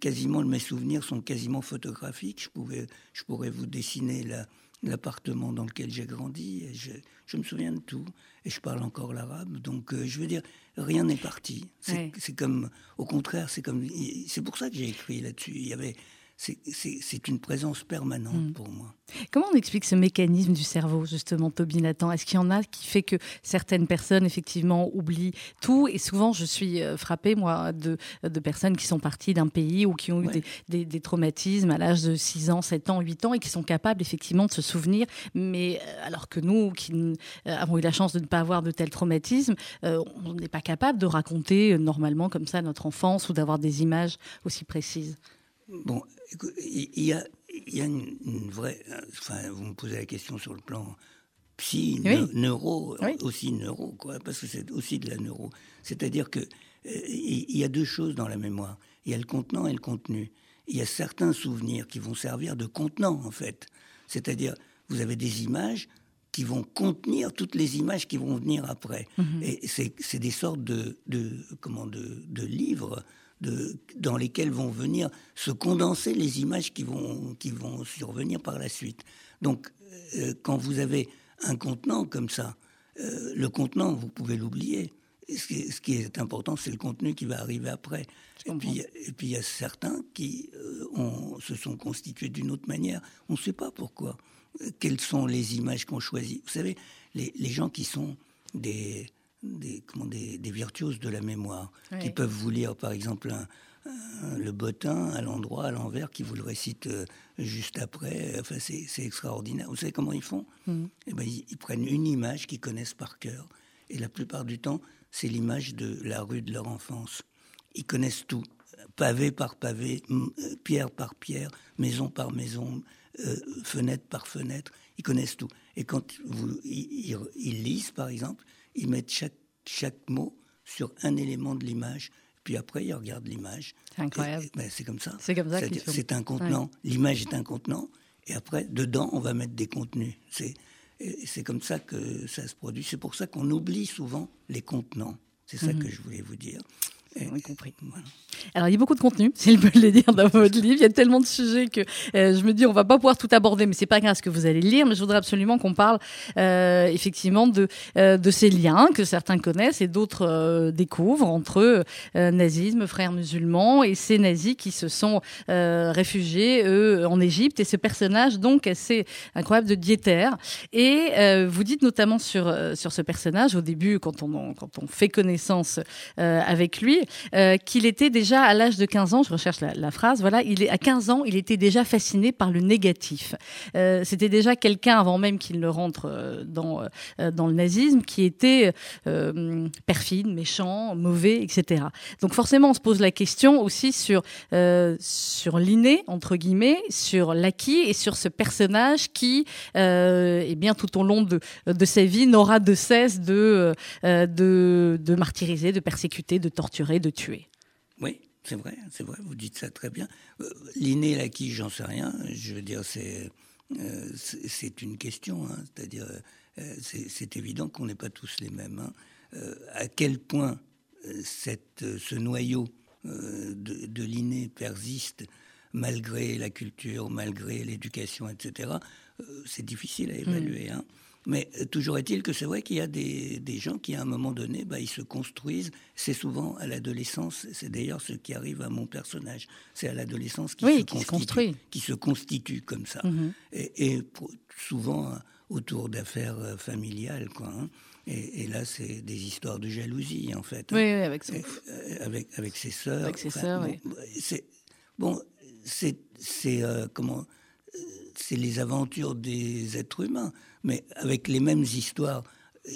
quasiment mes souvenirs sont quasiment photographiques. Je pouvais, je pourrais vous dessiner la l'appartement dans lequel j'ai grandi. Et je, me souviens de tout. Et je parle encore l'arabe. Donc, euh, je veux dire, rien n'est parti. C'est comme, au contraire, c'est comme, c'est pour ça que j'ai écrit là-dessus. Il y avait, c'est une présence permanente mm. pour moi. Comment on explique ce mécanisme du cerveau, justement, Toby Nathan? Est-ce qu'il y en a qui fait que certaines personnes, effectivement, oublient tout? Et souvent, je suis euh, frappée, moi, de, de personnes qui sont parties d'un pays ou qui ont eu des, des, traumatismes à l'âge de 6 ans, 7 ans, 8 ans et qui sont capables, effectivement, de se souvenir. Mais euh, alors que nous, qui euh, avons eu la chance de ne pas avoir de tels traumatismes, on n'est pas capable de raconter normalement comme ça notre enfance ou d'avoir des images aussi précises. Bon, il y a, il y a une, vraie. Enfin, vous me posez la question sur le plan psy, neuro, aussi neuro, quoi, parce que c'est aussi de la neuro. C'est-à-dire que euh, il y a deux choses dans la mémoire. Il y a le contenant et le contenu. Il y a certains souvenirs qui vont servir de contenant, en fait. C'est-à-dire, vous avez des images qui vont contenir toutes les images qui vont venir après. Mhm. Et c'est des sortes de, de comment, de, de livres dans lesquelles vont venir se condenser les images qui vont, qui vont survenir par la suite. Donc, euh, quand vous avez un contenant comme ça, euh, le contenant, vous pouvez l'oublier. Ce, qui est important, c'est le contenu qui va arriver après. Et puis, et puis, il y a certains qui euh, ont, se sont constitués d'une autre manière. On ne sait pas pourquoi. Quelles sont les images qu'on choisit? Vous savez, les, les gens qui sont des, des, comment, des, des, virtuoses de la mémoire, qui peuvent vous lire, par exemple, le bottin à l'endroit, à l'envers, qui vous le récite euh, juste après. Enfin, c'est extraordinaire. Vous savez comment ils font? Mm. eh ben, ils, prennent une image qu'ils connaissent par cœur. Et la plupart du temps, c'est l'image de la rue de leur enfance. Ils connaissent tout, pavé par pavé, euh, pierre par pierre, maison par maison, euh, fenêtre par fenêtre. Ils connaissent tout. Et quand vous, ils lisent, par exemple, ils mettent chaque, chaque mot sur un élément de l'image. Puis après, ils regardent l'image. C'est incroyable. Ben, c'est comme ça. C'est comme ça. C'est un contenant. L'image est un contenant. Et après, dedans, on va mettre des contenus. C'est c'est comme ça que ça se produit. C'est pour ça qu'on oublie souvent les contenants. C'est ça mhm. que je voulais vous dire. On a compris. Alors, il y a beaucoup de contenu, s'il peut le dire, dans votre livre. Il y a tellement de sujets que euh, je me dis, on va pas pouvoir tout aborder, mais c'est pas grave ce que vous allez lire. Mais je voudrais absolument qu'on parle euh, effectivement de euh, de ces liens que certains connaissent et d'autres découvrent entre nazisme, frères musulmans et ces nazis qui se sont réfugiés eux en Égypte et ce personnage donc assez incroyable de Dieter. Et vous dites notamment sur sur ce personnage au début quand on quand on fait connaissance avec lui qu'il était déjà à l'âge de 15 ans, je recherche la, phrase, voilà, il est à 15 ans, il était déjà fasciné par le négatif. Euh, c'était déjà quelqu'un avant même qu'il ne rentre euh, dans euh, dans le nazisme qui était perfide, méchant, mauvais, etc. Donc forcément, on se pose la question aussi sur sur l'inné entre guillemets, sur l'acquis et sur ce personnage qui, eh bien, tout au long de de sa vie, n'aura de cesse de de de martyriser, de persécuter, de torturer, de tuer. Oui, c'est vrai, c'est vrai, vous dites ça très bien. Euh, l'inné, l'acquis, j'en sais rien. Je veux dire, c'est euh, c'est une question. Hein. C'est-à-dire, euh, c'est évident qu'on n'est pas tous les mêmes. Hein. à quel point cette, ce noyau de, de l'inné persiste malgré la culture, malgré l'éducation, etc., c'est difficile à évaluer. Hein. Mais euh, toujours est-il que c'est vrai qu'il y a des, des, gens qui, à un moment donné, bah, ils se construisent. C'est souvent à l'adolescence. C'est d'ailleurs ce qui arrive à mon personnage. C'est à l'adolescence qui, se, qui construit, qui se constitue comme ça. Mhm. Et, et souvent euh, autour d'affaires euh, familiales, quoi. Hein. Et, et, là, c'est des histoires de jalousie, en fait. Hein. Oui, oui, avec, son... avec, avec ses sœurs. Avec ses sœurs, oui. C'est bon, c'est euh, comment c'est les aventures des êtres humains, mais avec les mêmes histoires,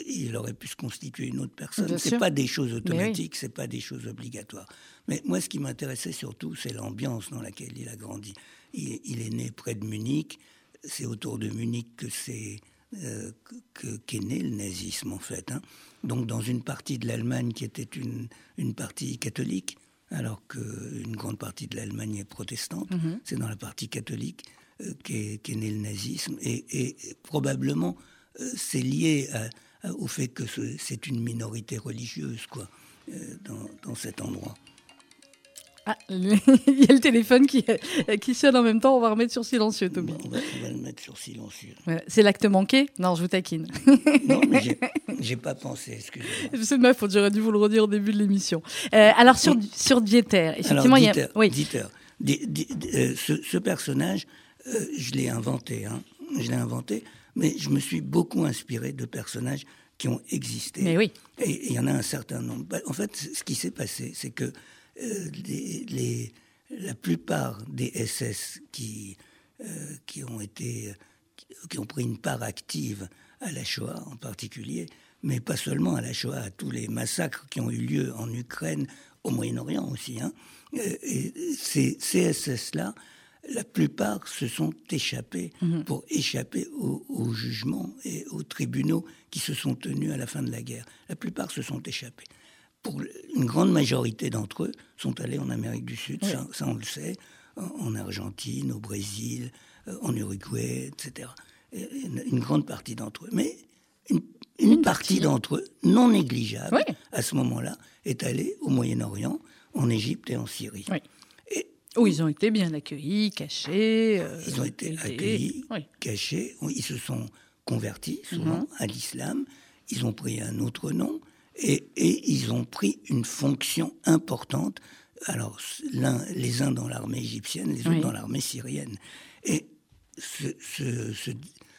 il aurait pu se constituer une autre personne. C'est pas des choses automatiques, c'est pas des choses obligatoires. Mais moi, ce qui m'intéressait surtout, c'est l'ambiance dans laquelle il a grandi. Il, est né près de Munich. C'est autour de Munich que c'est euh, qu'est né le nazisme en fait. Hein. Donc dans une partie de l'Allemagne qui était une, une partie catholique, alors qu'une grande partie de l'Allemagne est protestante, mm-hmm. c'est dans la partie catholique euh, qu'est né le nazisme. Et, probablement, euh, c'est lié au fait que c'est une minorité religieuse, quoi, euh, dans, dans cet endroit. Ah, il y a le téléphone qui, qui sonne en même temps. On va remettre sur silencieux, Toby. On va, le mettre sur silencieux. c'est l'acte manqué? Non, je vous taquine. non, mais j'ai pas pensé, excusez-moi. C'est de ma faute, j'aurais dû vous le redire au début de l'émission. alors, sur, sur Dieter, effectivement, il y a... Oui. Dieter. ce, personnage, je l'ai inventé. Hein. je l'ai inventé, mais je me suis beaucoup inspiré de personnages qui ont existé. Mais oui. Et il y en a un certain nombre. Bah, en fait, ce qui s'est passé, c'est que les, la plupart des SS qui, qui ont été qui ont pris une part active à la Shoah en particulier, mais pas seulement à la Shoah, à tous les massacres qui ont eu lieu en Ukraine, au Moyen-Orient aussi. Hein. Et ces CSS-là, la plupart se sont échappés mhm. pour échapper aux, jugements et aux tribunaux qui se sont tenus à la fin de la guerre. La plupart se sont échappés. Pour une grande majorité d'entre eux sont allés en Amérique du Sud, ça, on le sait, en Argentine, au Brésil, euh, en Uruguay, etc une, grande partie d'entre eux. Mais une, partie d'entre eux, non négligeable, à ce moment-là, est allée au Moyen-Orient, en Égypte et en Syrie. Où ils ont été bien accueillis, cachés. Euh, ils ont été accueillis, cachés. Ils se sont convertis souvent mhm. à l'islam. Ils ont pris un autre nom et, ils ont pris une fonction importante. Alors, les uns dans l'armée égyptienne, les autres dans l'armée syrienne. Et ce,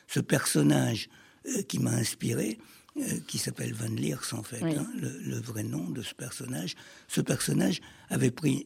ce, personnage euh, qui m'a inspiré, euh, qui s'appelle Van Leers en fait, hein, le, vrai nom de ce personnage. Ce personnage avait pris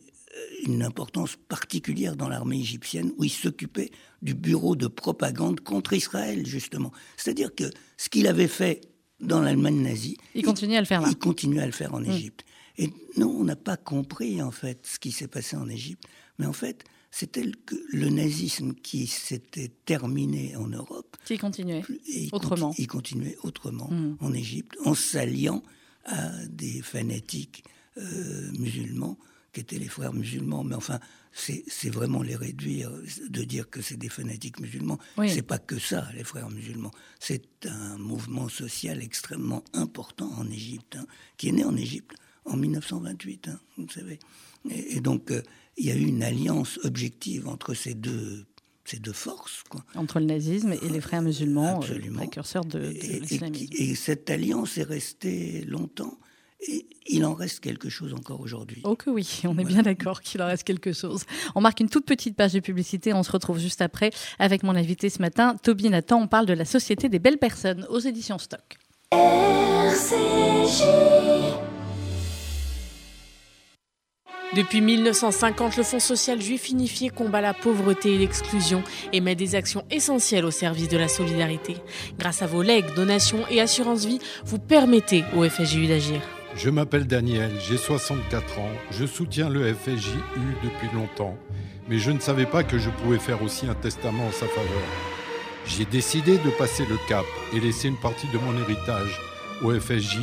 une importance particulière dans l'armée égyptienne où il s'occupait du bureau de propagande contre Israël justement. C'est-à-dire que ce qu'il avait fait dans l'Allemagne nazie, il continuait à le faire là. Il continuait à le faire en mm. Égypte. Et non, on n'a pas compris en fait ce qui s'est passé en Égypte, mais en fait, c'était le nazisme qui s'était terminé en Europe. Qui continuait autrement. il continuait autrement hmm. en Égypte, en s'alliant à des fanatiques euh, musulmans qui étaient les frères musulmans. Mais enfin, c'est vraiment les réduire, de dire que c'est des fanatiques musulmans. C'est pas que ça, les frères musulmans. C'est un mouvement social extrêmement important en Égypte, hein, qui est né en Égypte en 1928, hein, vous savez. Et, donc, euh, il y a eu une alliance objective entre ces deux, ces deux forces. Quoi. Entre le nazisme et les frères musulmans, euh, précurseurs de, de l'islamisme. Et, cette alliance est restée longtemps. Et il en reste quelque chose encore aujourd'hui. Oh que oui, on est bien d'accord qu'il en reste quelque chose. On marque une toute petite page de publicité, on se retrouve juste après avec mon invité ce matin, Toby Nathan. On parle de la Société des belles personnes aux éditions Stock. RCJ. Depuis 1950, le Fonds social juif unifié combat la pauvreté et l'exclusion et met des actions essentielles au service de la solidarité. Grâce à vos legs, donations et assurances vie, vous permettez au FSJU d'agir. Je m'appelle Daniel, j'ai 64 ans, je soutiens le FSJU depuis longtemps, mais je ne savais pas que je pouvais faire aussi un testament en sa faveur. J'ai décidé de passer le cap et laisser une partie de mon héritage au FSJU.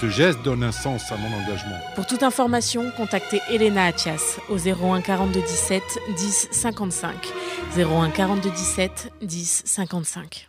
Ce geste donne un sens à mon engagement. Pour toute information, contactez Elena Atias au 01 42 17 10 55. 01 42 17 10 55.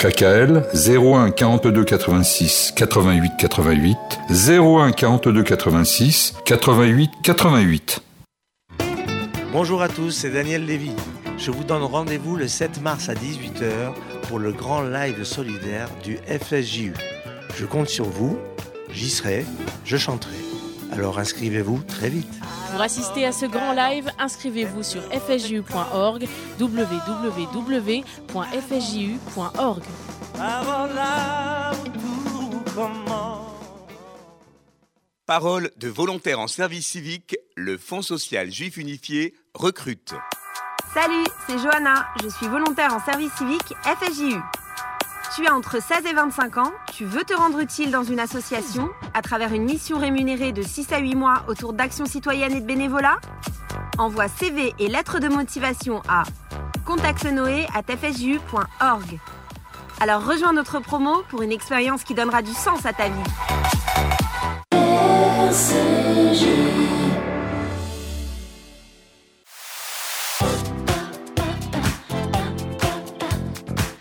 KKL 01 42 86 88 88 01 42 86 88 88. Bonjour à tous, c'est Daniel Lévy. Je vous donne rendez-vous le 7 mars à 18h pour le grand live solidaire du FSJU. Je compte sur vous, j'y serai, je chanterai. Alors inscrivez-vous très vite. Pour assister à ce grand live, inscrivez-vous sur fsju.org, www.fsju.org. Parole de volontaires en service civique, le Fonds social juif unifié recrute. Salut, c'est Johanna, je suis volontaire en service civique FSJU. Tu as entre 16 et 25 ans, tu veux te rendre utile dans une association à travers une mission rémunérée de 6 à 8 mois autour d'actions citoyennes et de bénévolat? Envoie CV et lettres de motivation à contactenoé@fsju.org. Alors rejoins notre promo pour une expérience qui donnera du sens à ta vie.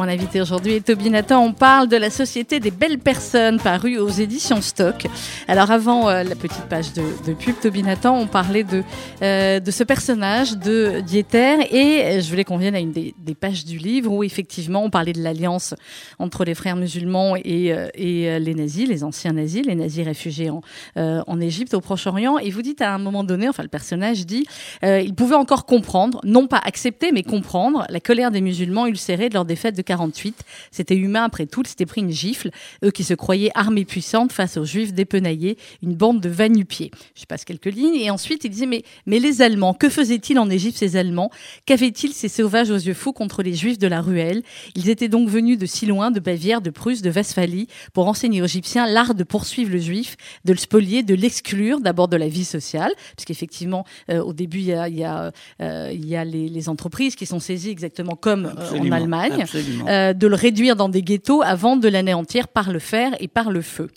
Mon invité aujourd'hui est Toby Nathan. On parle de la Société des belles personnes parue aux éditions Stock. Alors avant euh, la petite page de, de pub, Toby Nathan, on parlait de, euh, de ce personnage de Dieter et je voulais qu'on vienne à une des, pages du livre où effectivement on parlait de l'alliance entre les frères musulmans et, euh, et les nazis, les anciens nazis, les nazis réfugiés en, en Égypte, au Proche-Orient. Et vous dites à un moment donné, enfin le personnage dit, il pouvait encore comprendre, non pas accepter, mais comprendre la colère des musulmans ulcérés de leur défaite de 48. C'était humain après tout, c'était pris une gifle. Eux qui se croyaient armée puissante face aux juifs dépenaillés, une bande de vanupiers. Je passe quelques lignes. Et ensuite, il disait, mais, mais les Allemands, que faisaient-ils en Égypte ces Allemands? Qu'avaient-ils ces sauvages aux yeux fous contre les juifs de la ruelle? Ils étaient donc venus de si loin, de Bavière, de Prusse, de Westphalie, pour enseigner aux Égyptiens l'art de poursuivre le juif, de le spolier, de l'exclure d'abord de la vie sociale, puisqu'effectivement, euh, au début, il y a, il y a, euh, il y a les, les, entreprises qui sont saisies exactement comme euh, en Allemagne. Euh, de le réduire dans des ghettos avant de l'anéantir par le fer et par le feu.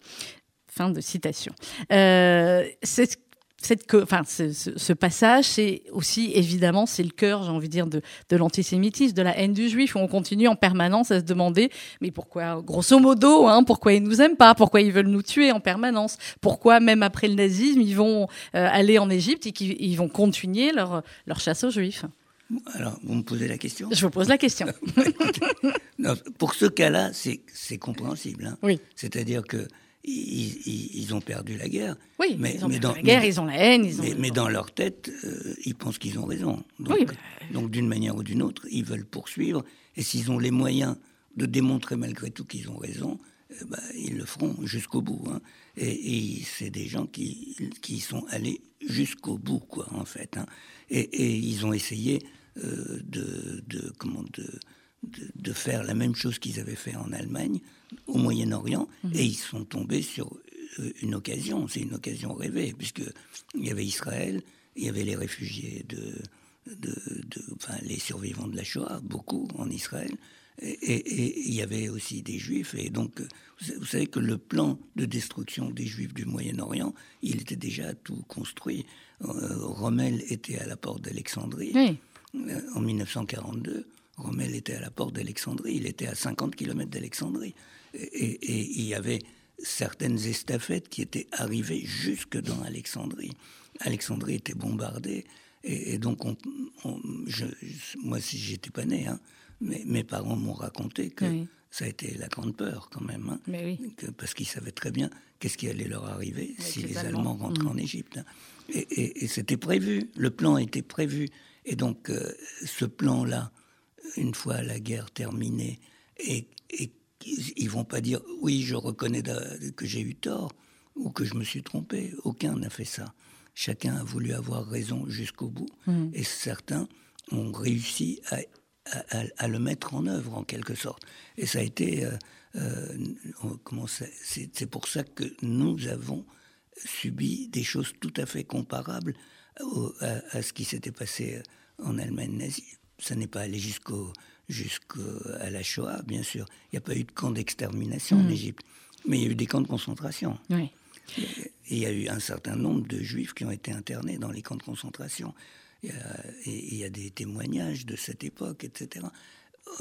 Fin de citation. Euh, ce, passage, c'est aussi évidemment, c'est le cœur, j'ai envie de dire, de, l'antisémitisme, de la haine du juif, où on continue en permanence à se demander, mais pourquoi, grosso modo, hein, pourquoi ils nous aiment pas, pourquoi ils veulent nous tuer en permanence, pourquoi même après le nazisme, ils vont euh, aller en Égypte et qu'ils vont continuer leur chasse aux juifs. Alors, vous me posez la question? Je vous pose la question. non, pour ce cas-là, c'est compréhensible. Hein. Oui. C'est-à-dire que ils, ils, ont perdu la guerre. Oui, mais, ils ont mais dans, la guerre, mais, ils ont la haine. Ils ont mais, mais, dans leur tête, euh, ils pensent qu'ils ont raison. Donc, oui, bah... donc d'une manière ou d'une autre, ils veulent poursuivre. Et s'ils ont les moyens de démontrer malgré tout qu'ils ont raison, euh, bah, ils le feront jusqu'au bout. Hein. Et, et c'est des gens qui, qui sont allés jusqu'au bout, quoi, en fait. Hein. Et, et, ils ont essayé euh, de, de, comment, de, de, de, faire la même chose qu'ils avaient fait en Allemagne, au Moyen-Orient, mmh. et ils sont tombés sur euh, une occasion. C'est une occasion rêvée, puisqu'il y avait Israël, il y avait les réfugiés de, de, de, enfin, les survivants de la Shoah, beaucoup en Israël, et, il y avait aussi des juifs. Et donc, vous savez que le plan de destruction des juifs du Moyen-Orient, il était déjà tout construit. Euh, Rommel était à la porte d'Alexandrie oui. euh, en 1942. Rommel était à la porte d'Alexandrie, il était à 50 km d'Alexandrie. Et, et, il y avait certaines estafettes qui étaient arrivées jusque dans Alexandrie. Alexandrie était bombardée. Et, donc, on, on, je, moi, si j'étais pas né, hein, mais mes parents m'ont raconté que oui. ça a été la grande peur quand même, hein, oui. que, parce qu'ils savaient très bien qu'est-ce qui allait leur arriver Avec si les, les Allemands, Allemands rentraient mmh. en Égypte. Hein. Et, et, et c'était prévu, le plan était prévu. Et donc, euh, ce plan-là, une fois la guerre terminée, et, et ils vont pas dire oui, je reconnais que j'ai eu tort ou que je me suis trompé. Aucun n'a fait ça. Chacun a voulu avoir raison jusqu'au bout, mmh. et certains ont réussi à, à, à, le mettre en œuvre en quelque sorte. Et ça a été, euh, euh, comment c'est pour ça que nous avons subi des choses tout à fait comparables au, à, à, ce qui s'était passé en Allemagne nazie. Ça n'est pas allé jusqu'au jusqu'à la Shoah, bien sûr. Il n'y a pas eu de camp d'extermination mmh. en Égypte, mais il y a eu des camps de concentration. Oui. Et il y a eu un certain nombre de juifs qui ont été internés dans les camps de concentration. Il y a, et il y a des témoignages de cette époque, etc.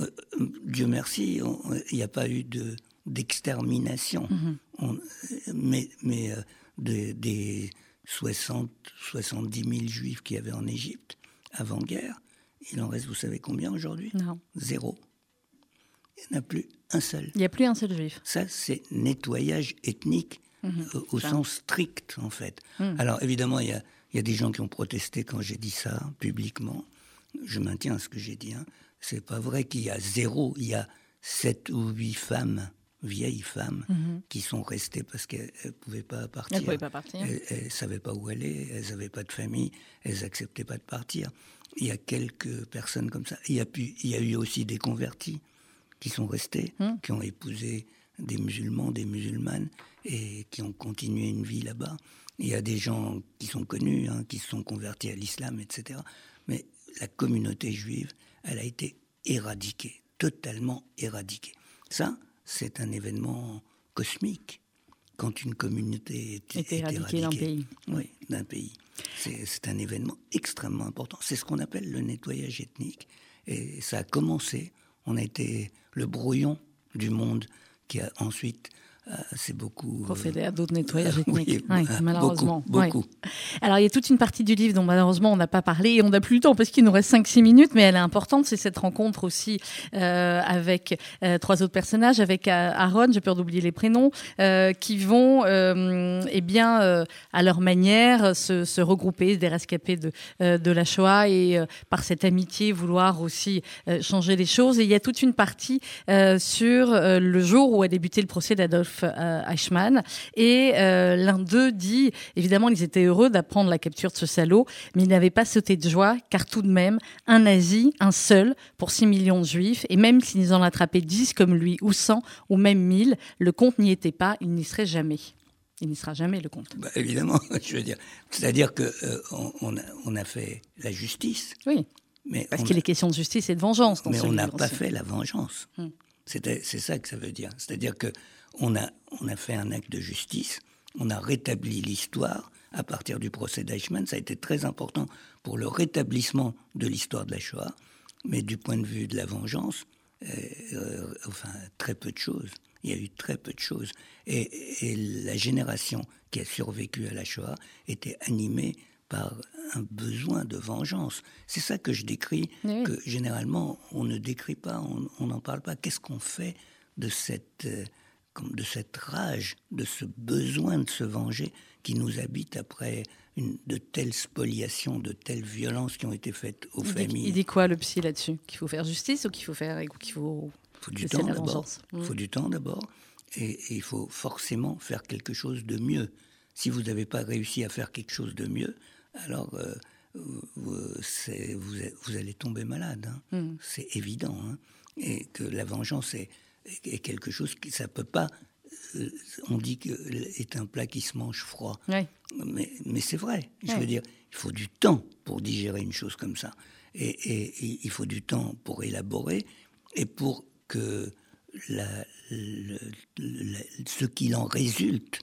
Euh, Dieu merci, on, il n'y a pas eu de d'extermination, mmh. on, mais, mais euh, de, des 60, 70 000 juifs qu'il y avait en Égypte avant-guerre, il en reste, vous savez combien aujourd'hui? Non. Zéro. Il n'y en a plus un seul. Il n'y a plus un seul juif. Ça, c'est nettoyage ethnique mmh. euh, au sens strict, en fait. Mmh. Alors, évidemment, il y a, y a, des gens qui ont protesté quand j'ai dit ça publiquement. Je maintiens ce que j'ai dit. Hein. C'est pas vrai qu'il y a zéro. Il y a sept ou huit femmes vieilles femmes mmh. qui sont restées parce qu'elles ne pouvaient pas partir. Elles pouvaient pas partir. Elles ne savaient pas où aller, elles n'avaient pas de famille, elles n'acceptaient pas de partir. Il y a quelques personnes comme ça. Il y a, pu, il y a eu aussi des convertis qui sont restés, mmh. qui ont épousé des musulmans, des musulmanes, et qui ont continué une vie là-bas. Il y a des gens qui sont connus, hein, qui se sont convertis à l'islam, etc. Mais la communauté juive, elle a été éradiquée, totalement éradiquée. Ça, c'est un événement cosmique quand une communauté est, est éradiquée d'un pays. Oui, d'un pays. C'est un événement extrêmement important. C'est ce qu'on appelle le nettoyage ethnique. Et ça a commencé. On a été le brouillon du monde qui a ensuite c'est beaucoup. Procéder à d'autres nettoyages euh, oui, ethniques. Ouais, euh, malheureusement. Beaucoup, beaucoup. Ouais. Alors, il y a toute une partie du livre dont malheureusement on n'a pas parlé et on n'a plus le temps parce qu'il nous reste 5-6 minutes, mais elle est importante. C'est cette rencontre aussi euh, avec euh, trois autres personnages, avec Aaron, j'ai peur d'oublier les prénoms, euh, qui vont, eh bien, à leur manière, se, se, regrouper, des rescapés de, de la Shoah et par cette amitié vouloir aussi changer les choses. Et il y a toute une partie sur le jour où a débuté le procès d'Adolf euh, Eichmann. Et euh, l'un d'eux dit, évidemment, ils étaient heureux d'apprendre la capture de ce salaud, mais ils n'avaient pas sauté de joie, car tout de même, un nazi, un seul, pour 6 millions de juifs, et même s'ils en attrapaient 10 comme lui, ou 100, ou même 1000, le compte n'y était pas, il n'y serait jamais. Il n'y sera jamais le compte. Bah, évidemment, je veux dire. C'est-à-dire que euh, on, a, on, a, fait la justice. Oui. Mais Parce qu'il est question de justice et de vengeance. Dans mais on n'a pas fait la vengeance. Hmm. C'est ça que ça veut dire. C'est-à-dire que on a, on a fait un acte de justice, on a rétabli l'histoire à partir du procès d'Eichmann. Ça a été très important pour le rétablissement de l'histoire de la Shoah, mais du point de vue de la vengeance, euh, euh, enfin, très peu de choses. Il y a eu très peu de choses. Et, et, la génération qui a survécu à la Shoah était animée par un besoin de vengeance. C'est ça que je décris, oui. que généralement on ne décrit pas, on n'en parle pas. Qu'est-ce qu'on fait de cette... Euh, comme de cette rage, de ce besoin de se venger qui nous habite après une, de telles spoliations, de telles violences qui ont été faites aux il familles. Dit, il dit quoi le psy là-dessus? Qu'il faut faire justice ou qu'il faut faire qu'il faut, faut du temps d'abord. Il mmh. faut du temps d'abord et, et, il faut forcément faire quelque chose de mieux. Si vous n'avez pas réussi à faire quelque chose de mieux, alors euh, vous, vous, vous, allez tomber malade. Hein. Mmh. C'est évident. Hein. Et que la vengeance est est quelque chose qui ça peut pas euh, on dit que est un plat qui se mange froid. Mais, mais c'est vrai. Je veux dire il faut du temps pour digérer une chose comme ça. Et, et, et il faut du temps pour élaborer et pour que la, le, le, ce qu'il en résulte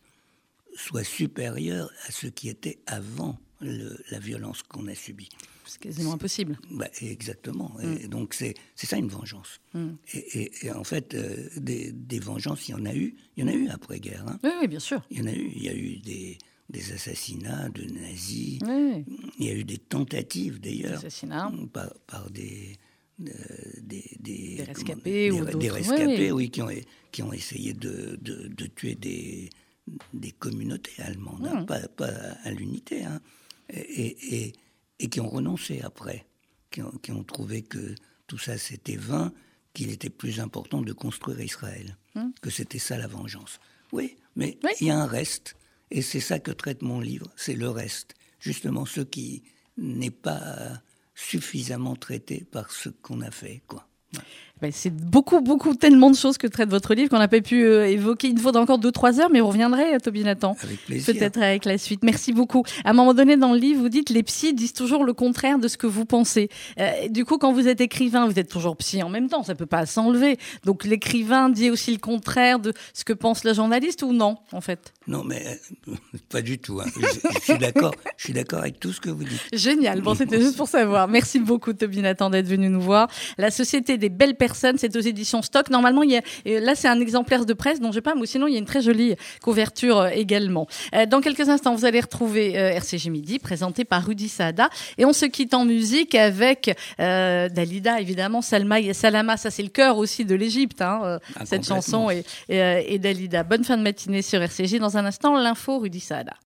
soit supérieur à ce qui était avant le, la violence qu'on a subie c'est quasiment impossible. Bah, exactement. Mm. Et donc c'est ça une vengeance. Mm. Et, et, et, en fait, euh, des, des, vengeances, il y en a eu. Il y en a eu après-guerre. Hein. Oui, oui, bien sûr. Il y en a eu. Il y a eu des, des assassinats de nazis. Oui. Il y a eu des tentatives d'ailleurs. Assassinats. Par, par des, euh, des, des, des, rescapés comment, ou des, des rescapés, oui, oui, qui, ont, qui ont essayé de, de, de tuer des, des communautés allemandes, hein, Mm. pas, pas à l'unité. Hein. Et, et, et qui ont renoncé après, qui ont, qui ont trouvé que tout ça c'était vain, qu'il était plus important de construire Israël, Hum. que c'était ça la vengeance. Oui, mais il y a un reste, et c'est ça que traite mon livre, c'est le reste, justement ce qui n'est pas suffisamment traité par ce qu'on a fait, quoi. C'est beaucoup, beaucoup, tellement de choses que traite votre livre qu'on n'a pas pu euh, évoquer. Il nous faudra encore deux, trois heures, mais vous reviendrez, euh, Toby Nathan. Avec plaisir. Peut-être avec la suite. Merci beaucoup. À un moment donné, dans le livre, vous dites les psys disent toujours le contraire de ce que vous pensez. Euh, du coup, quand vous êtes écrivain, vous êtes toujours psy en même temps. Ça peut pas s'enlever. Donc, l'écrivain dit aussi le contraire de ce que pense le journaliste ou non, en fait? Non, mais euh, pas du tout. Hein. Je, je, suis d'accord. Je suis d'accord avec tout ce que vous dites. Génial. Bon, c'était juste pour savoir. Merci beaucoup, Toby Nathan, d'être venu nous voir. La Société des belles personnes, c'est aux éditions Stock. Normalement, il y a, et là, c'est un exemplaire de presse dont je pas, mais sinon, il y a une très jolie couverture euh, également. Euh, dans quelques instants, vous allez retrouver euh, RCG Midi, présenté par Rudy Saada. Et on se quitte en musique avec euh, Dalida, évidemment, Salma et Salama. Ça, c'est le cœur aussi de l'Égypte, hein, Ah, cette chanson et, et, et Dalida. Bonne fin de matinée sur RCG. Dans un instant, l'info Rudy Saada.